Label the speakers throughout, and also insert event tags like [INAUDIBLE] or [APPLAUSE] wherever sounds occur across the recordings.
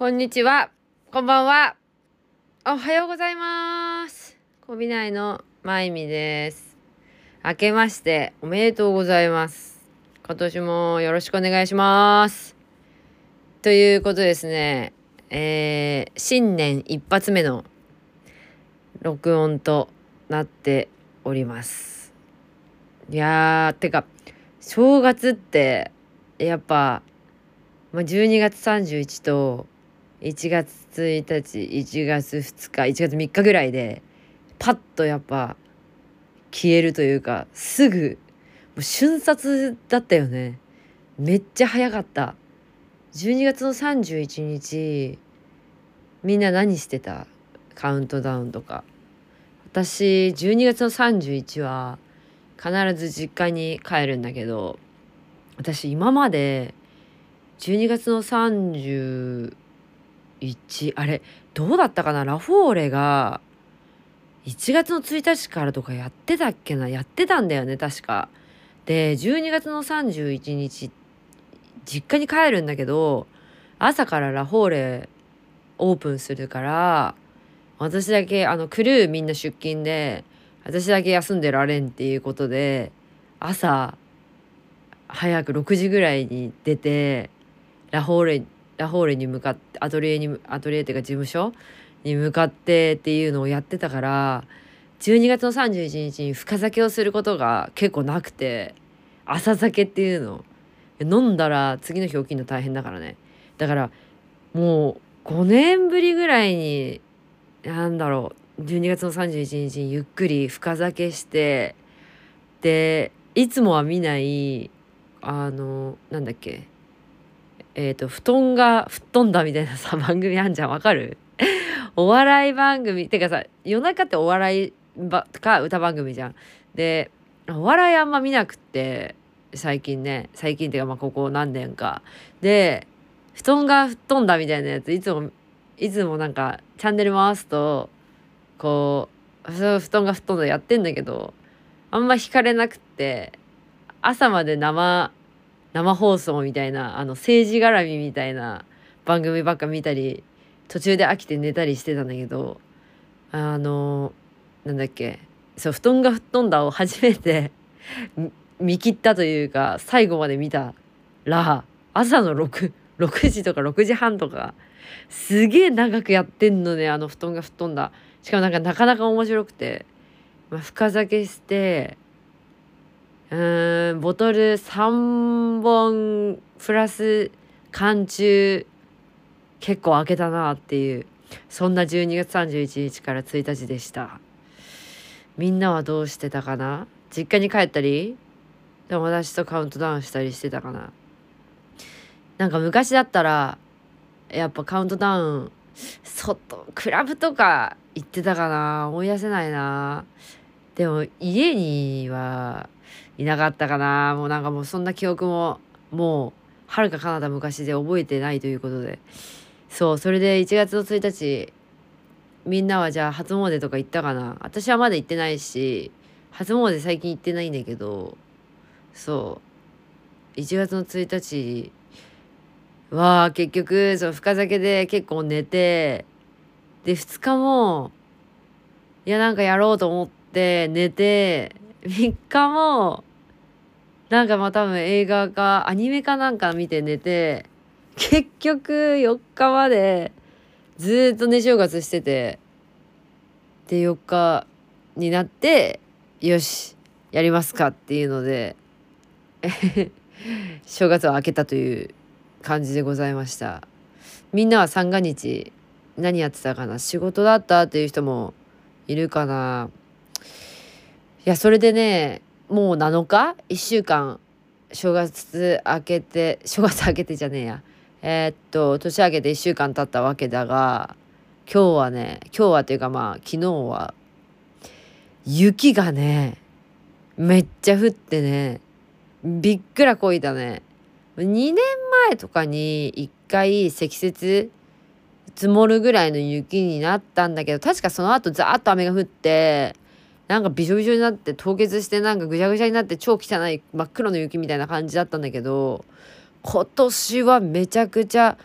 Speaker 1: こんにちは。こんばんは。おはようございます。コビナイのまいみです。明けましておめでとうございます。今年もよろしくお願いします。ということですね。えー、新年一発目の録音となっております。いやー、てか、正月って、やっぱ、まあ、12月31と1月1日1月2日1月3日ぐらいでパッとやっぱ消えるというかすぐもう瞬殺だったよね。めっちゃ早かった。12月の31日みんな何してた？カウントダウンとか。私12月の31は必ず実家に帰るんだけど私今まで12月の1あれどうだったかな？ラフォーレが1月の1日からとかやってたっけな？やってたんだよね確か。で12月の31日実家に帰るんだけど朝からラフォーレオープンするから私だけあのクルーみんな出勤で私だけ休んでられんっていうことで朝早く6時ぐらいに出てラフォーレラフォーレに向かってアトリエにアトリエっていうか事務所に向かってっていうのをやってたから12月の31日に深酒をすることが結構なくて朝酒っていうの。飲んだら次の日起きるの大変だからね。だからもう5年ぶりぐらいになんだろう12月の31日にゆっくり深酒してでいつもは見ないあのなんだっけえっ、と布団が吹っ飛んだみたいなさ番組あんじゃんわかる？[LAUGHS] お笑い番組てかさ夜中ってお笑いばか歌番組じゃん。でお笑いあんま見なくって最近ね最近っていうかまあここ何年か。で布団が吹っ飛んだみたいなやついつもいつもなんかチャンネル回すとこう布団が吹っ飛んだやってんだけどあんま惹かれなくって朝まで生生放送みたいなあの政治絡みみたいな番組ばっか見たり途中で飽きて寝たりしてたんだけどあのなんだっけそう布団が吹っ飛んだを初めて [LAUGHS] 見切ったというか最後まで見たら朝の 6, 6時とか6時半とかすげえ長くやってんのねあの布団が吹っ飛んだ。しかもなんかなかなか面白くて、まあ、深酒してうんボトル3本プラス缶中結構開けたなっていうそんな12月31日から1日でした。みんなはどうしてたかな？実家に帰ったり友達とカウントダウンしたりしてたかな？なんか昔だったらやっぱカウントダウン外クラブとか行ってたかな？思い出せないな。でも家にはいなかったかな。もうなんかもうそんな記憶ももうはるか彼方昔で覚えてないということで。そうそれで1月の1日みんなはじゃあ初詣とか行ったかな。私はまだ行ってないし初詣最近行ってないんだけど。そう。1月の1日は結局そう深酒で結構寝てで2日もいやなんかやろうと思って寝て3日もなんかまあ多分映画かアニメかなんか見て寝て結局4日までずっと寝正月しててで4日になってよしやりますかっていうので [LAUGHS] 正月を明けたという感じでございました。みんなは三が日何やってたかな？仕事だったっていう人もいるかな。いやそれでねもう7日？1週間？正月明けて正月明けてじゃねえや。えーっと年明けて1週間経ったわけだが今日はね今日はっていうかまあ昨日は雪がねめっちゃ降ってねびっくらこいたね。2年前とかに1回積雪積もるぐらいの雪になったんだけど確かその後ザーッと雨が降ってなんかびしょびしょになって凍結してなんかぐちゃぐちゃになって超汚い真っ黒の雪みたいな感じだったんだけど今年はめちゃくちゃ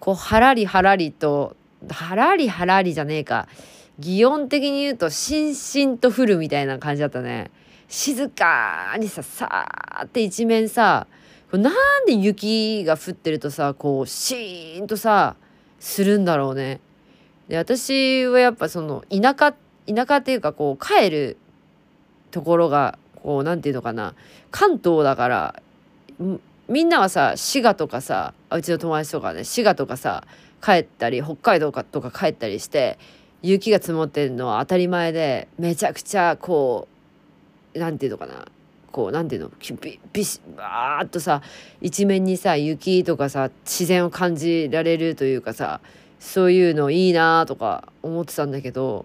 Speaker 1: こうはらりはらりとはらりはらりじゃねえか擬音的に言うとしんしんと降るみたいな感じだったね静かにささーって一面さなんで雪が降ってるとさこうシーンとさするんだろうね。で私はやっぱその田舎田舎っていうかこう帰るところがこう何て言うのかな。関東だからみんなはさ滋賀とかさうちの友達とかね滋賀とかさ帰ったり北海道とか帰ったりして雪が積もってるのは当たり前でめちゃくちゃこう何て言うのかな。こう何て言うの？ビビシバーッとさ一面にさ雪とかさ自然を感じられるというかさそういうのいいなとか思ってたんだけど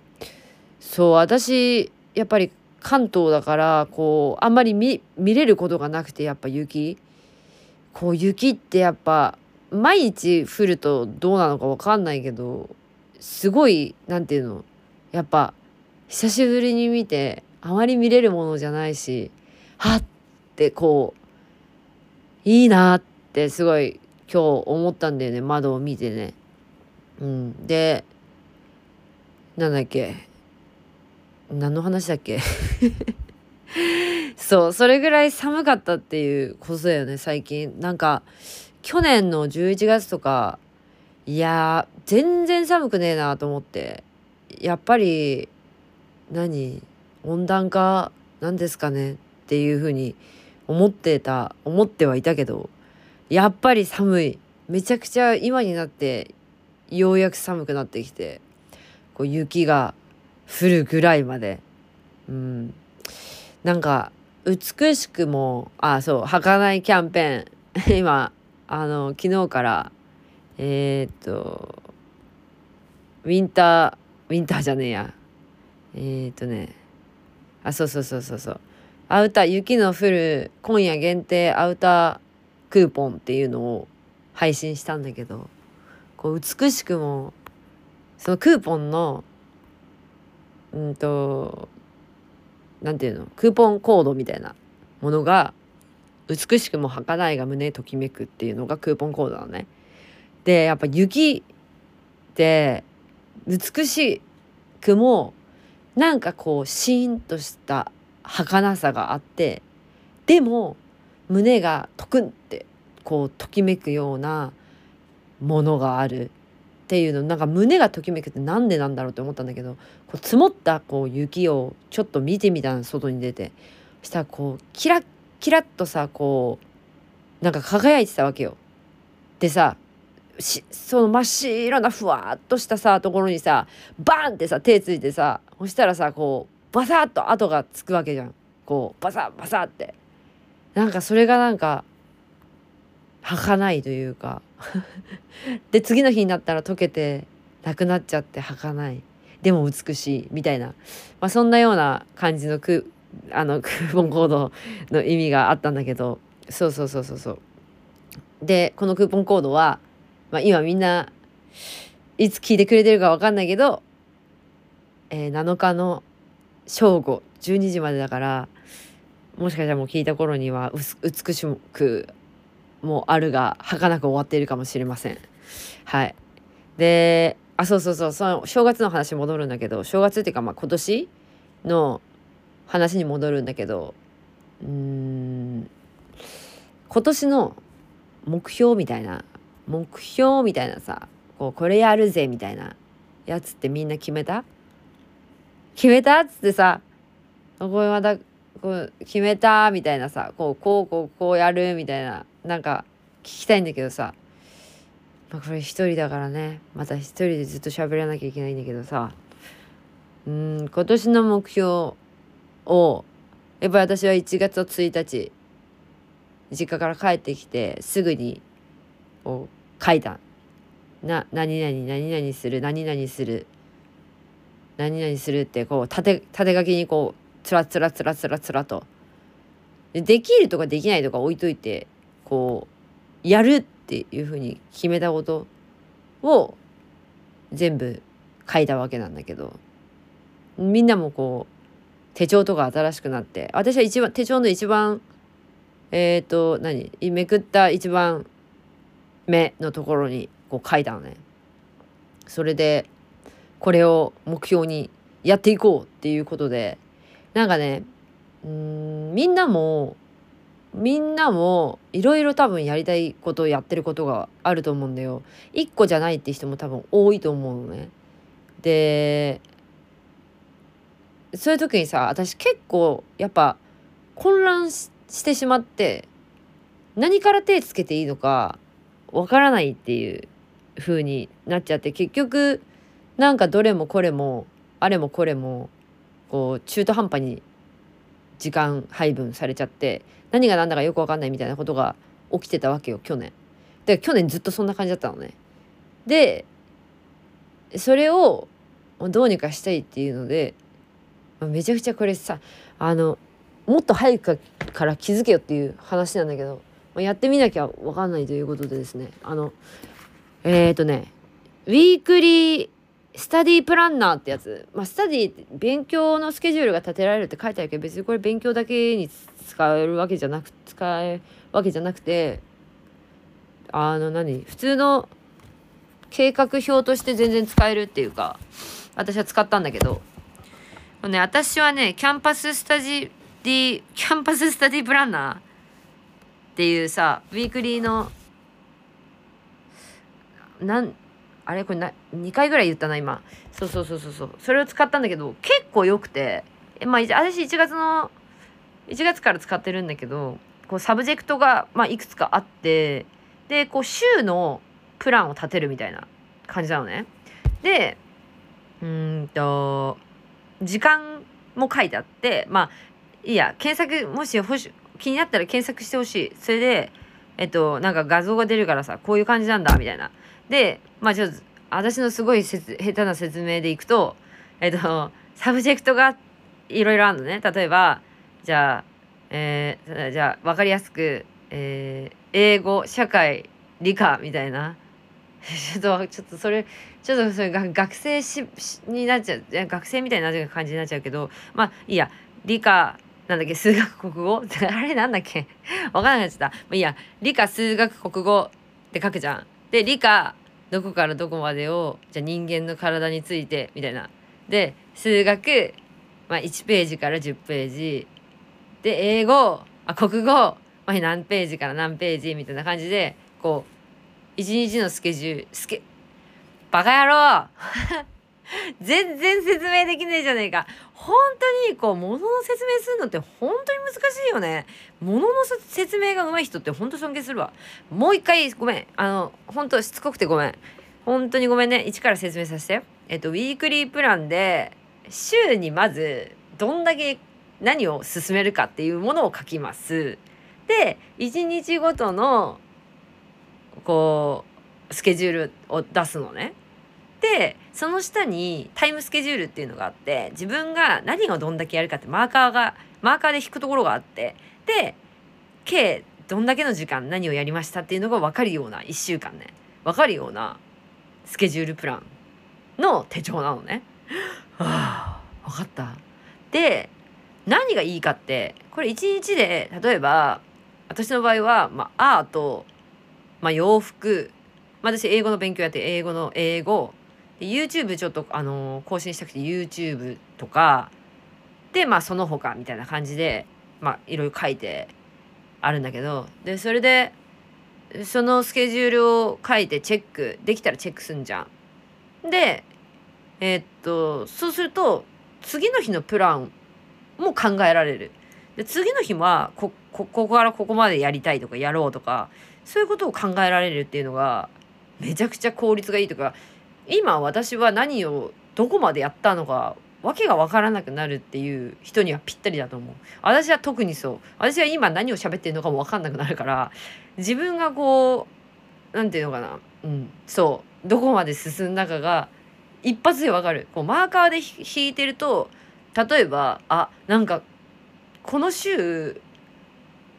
Speaker 1: そう私やっぱり関東だからこうあんまり見れることがなくてやっぱ雪こう雪ってやっぱ毎日降るとどうなのか分かんないけどすごい何て言うのやっぱ久しぶりに見てあまり見れるものじゃないしはってこういいなってすごい今日思ったんだよね窓を見てね。うん、でなんだっけ何の話だっけ？[LAUGHS] そうそれぐらい寒かったっていうことだよね最近。なんか去年の11月とかいや全然寒くねえなと思って。やっぱり何温暖化なんですかねっていうふうに思ってた思ってはいたけどやっぱり寒い。めちゃくちゃ今になってようやく寒くなってきてこう雪が降るぐらいまで。うん。なんか美しくもあそう儚いキャンペーン。[LAUGHS] 今あの昨日からえー、っとウィンターウィンターじゃねえや。えー、っとね。あそうそうそうそうそう。アウター雪の降る今夜限定アウタークーポンっていうのを配信したんだけどこう美しくもそのクーポンのうんとなんていうの？クーポンコードみたいなものが美しくも儚いが胸ときめくっていうのがクーポンコードなのね。でやっぱ雪って美しくもなんかこうシーンとした儚さがあってでも胸がトクンってこうときめくようなものがあるっていうのなんか胸がときめくってなんでなんだろうって思ったんだけどこう積もったこう雪をちょっと見てみたの外に出てそしたらこうキラッキラッとさこうなんか輝いてたわけよ。でさその真っ白なふわっとしたさところにさバーンってさ手ついてさそしたらさこうバサッと跡がつくわけじゃん。こうバサッバサッって。なんかそれがなんか儚いというか。[LAUGHS] で次の日になったら溶けてなくなっちゃって儚い。でも美しいみたいな、まあ、そんなような感じのクあの [LAUGHS] クーポンコードの意味があったんだけど。そうそうそうそうそう。でこのクーポンコードはまあ、今みんないつ聞いてくれてるか分かんないけど、えー、7日の正午12時までだからもしかしたらもう聞いた頃には美しくもあるが儚く終わっているかもしれません。はい。であそうそうそう。その正月の話戻るんだけど正月っていうかまあ今年の話に戻るんだけどうん今年の目標みたいな目標みたいなさこうこれやるぜみたいなやつってみんな決めた？決めた？っつってさこれまたこう決めたみたいなさこうこうこうこうやるみたいななんか聞きたいんだけどさ、まあ、これ一人だからね。また一人でずっと喋らなきゃいけないんだけどさ。うん今年の目標をやっぱり私は1月1日実家から帰ってきてすぐにを書いた。な、何々、何々する、何々する、何々するってこう縦縦書きにこうつらつらつらつらつらと。でできるとかできないとか置いといてこうやるっていうふうに決めたことを全部書いたわけなんだけど。みんなもこう手帳とか新しくなって。私は一番手帳の一番えっ、ー、と何？めくった一番目のところにこう書いたのね。それでこれを目標にやっていこうっていうことでなんかねうんみんなもみんなもいろいろ多分やりたいことをやってることがあると思うんだよ。一個じゃないって人も多分多いと思うのね。でそういう時にさ私結構やっぱ混乱してしまって何から手つけていいのかわからないっていう風になっちゃって結局なんかどれもこれもあれもこれもこう中途半端に時間配分されちゃって何が何だかよく分かんないみたいなことが起きてたわけよ去年。で去年ずっとそんな感じだったのね。でそれをどうにかしたいっていうのでめちゃくちゃこれさあのもっと早くから気づけよっていう話なんだけどやってみなきゃ分かんないということでですねあのえっ、ー、とねウィークリースタディプランナーってやつ、まあ、スタディって勉強のスケジュールが立てられるって書いてあるけど別にこれ勉強だけに使えるわけじゃなく使えわけじゃなくてあの何？普通の計画表として全然使えるっていうか私は使ったんだけど。ね私はねキャンパススタジディキャンパススタディプランナーっていうさウィークリーのなんあれこれな2回ぐらい言ったな今。そうそうそうそうそう。それを使ったんだけど結構良くて。まあ私1月の1月から使ってるんだけどこうサブジェクトが、まあ、いくつかあってでこう週のプランを立てるみたいな感じなのね。でうんと時間も書いてあってまあいいや検索もし欲し気になったら検索してほしい。それでえっとなんか画像が出るからさこういう感じなんだみたいな。でまあちょっと私のすごい下手な説明でいくとえっとサブジェクトがいろいろあるのね。例えばじゃあえー、じゃあ分かりやすく、えー、英語社会理科みたいな。[LAUGHS] ちょっとちょっとそれちょっとそれが学生しになっちゃう学生みたいな感じになっちゃうけどまあいいや。理科なんだっけ数学国語？[LAUGHS] あれなんだっけ？わかんなくなっちゃった。まあ、いいや理科数学国語って書くじゃん。で理科どこからどこまでをじゃ人間の体についてみたいな。で数学、まあ、1ページから10ページで英語あ国語、まあ、何ページから何ページみたいな感じでこう一日のスケジュールスケバカ野郎全然説明できねえじゃねえか。本当にこう物の説明するのって本当に難しいよね。物の説明が上手い人って本当尊敬するわ。もう一回ごめん。あの本当しつこくてごめん。本当にごめんね。一から説明させて。えっとウィークリープランで週にまずどんだけ何を進めるかっていうものを書きます。で1日ごとのこうスケジュールを出すのね。その下にタイムスケジュールっていうのがあって自分が何をどんだけやるかってマーカーがマーカーで引くところがあってで計どんだけの時間何をやりましたっていうのが分かるような1週間ね分かるようなスケジュールプランの手帳なのね。はあ分かったで何がいいかってこれ1日で例えば私の場合は、まあ、アート、まあ、洋服、まあ、私英語の勉強やって英語の英語で YouTube ちょっと、あのー、更新したくて YouTube とかでまあその他みたいな感じでまあいろいろ書いてあるんだけどでそれでそのスケジュールを書いてチェックできたらチェックすんじゃん。でえー、っとそうすると次の日のプランも考えられる。で次の日はこここからここまでやりたいとかやろうとかそういうことを考えられるっていうのがめちゃくちゃ効率がいいとか今私は何をどこまでやったのかわけが分からなくなるっていう人にはぴったりだと思う。私は特にそう。私は今何を喋ってるのかも分かんなくなるから自分がこう何て言うのかなうんそうどこまで進んだかが一発で分かる。こうマーカーで引いてると例えばあなんかこの週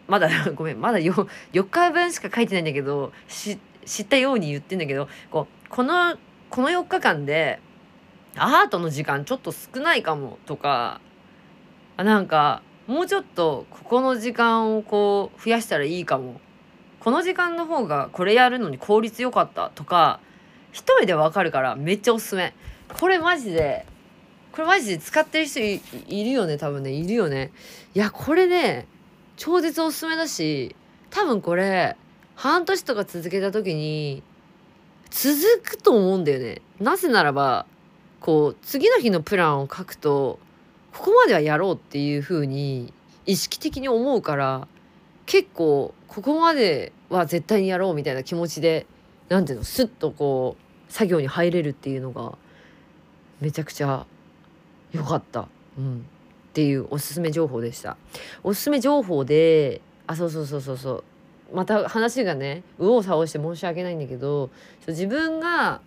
Speaker 1: まだ [LAUGHS] ごめんまだ 4, 4日分しか書いてないんだけど知ったように言ってんだけどこうこのこの4日間でアートの時間ちょっと少ないかもとかあなんかもうちょっとここの時間をこう増やしたらいいかも。この時間の方がこれやるのに効率良かったとか一人でわかるからめっちゃおすすめ。これマジでこれマジで使ってる人いいるよね多分ねいるよね。いやこれね超絶おすすめだし多分これ半年とか続けた時に続くと思うんだよね。なぜならばこう次の日のプランを書くとここまではやろうっていう風に意識的に思うから結構ここまでは絶対にやろうみたいな気持ちで何ていうのスッとこう作業に入れるっていうのがめちゃくちゃ良かった、うん、っていうおすすめ情報でした。おすすめ情報であそうそうそうそうそう。また話がね右往左往して申し訳ないんだけど自分が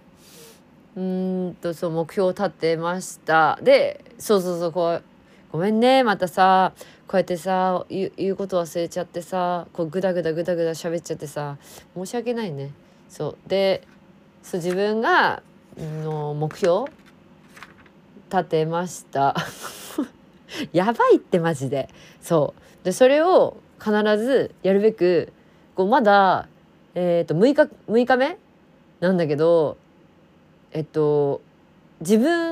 Speaker 1: うんとそう目標を立てました。でそうそうそうこうごめんねまたさこうやってさ言うこと忘れちゃってさこうグダグダグダグダ喋っちゃってさ申し訳ないね。そうでそう自分がの目標立てました。[LAUGHS] やばいってマジで。そう。でそれを必ずやるべくこうまだえっ、ー、と6日6日目なんだけどえっと自分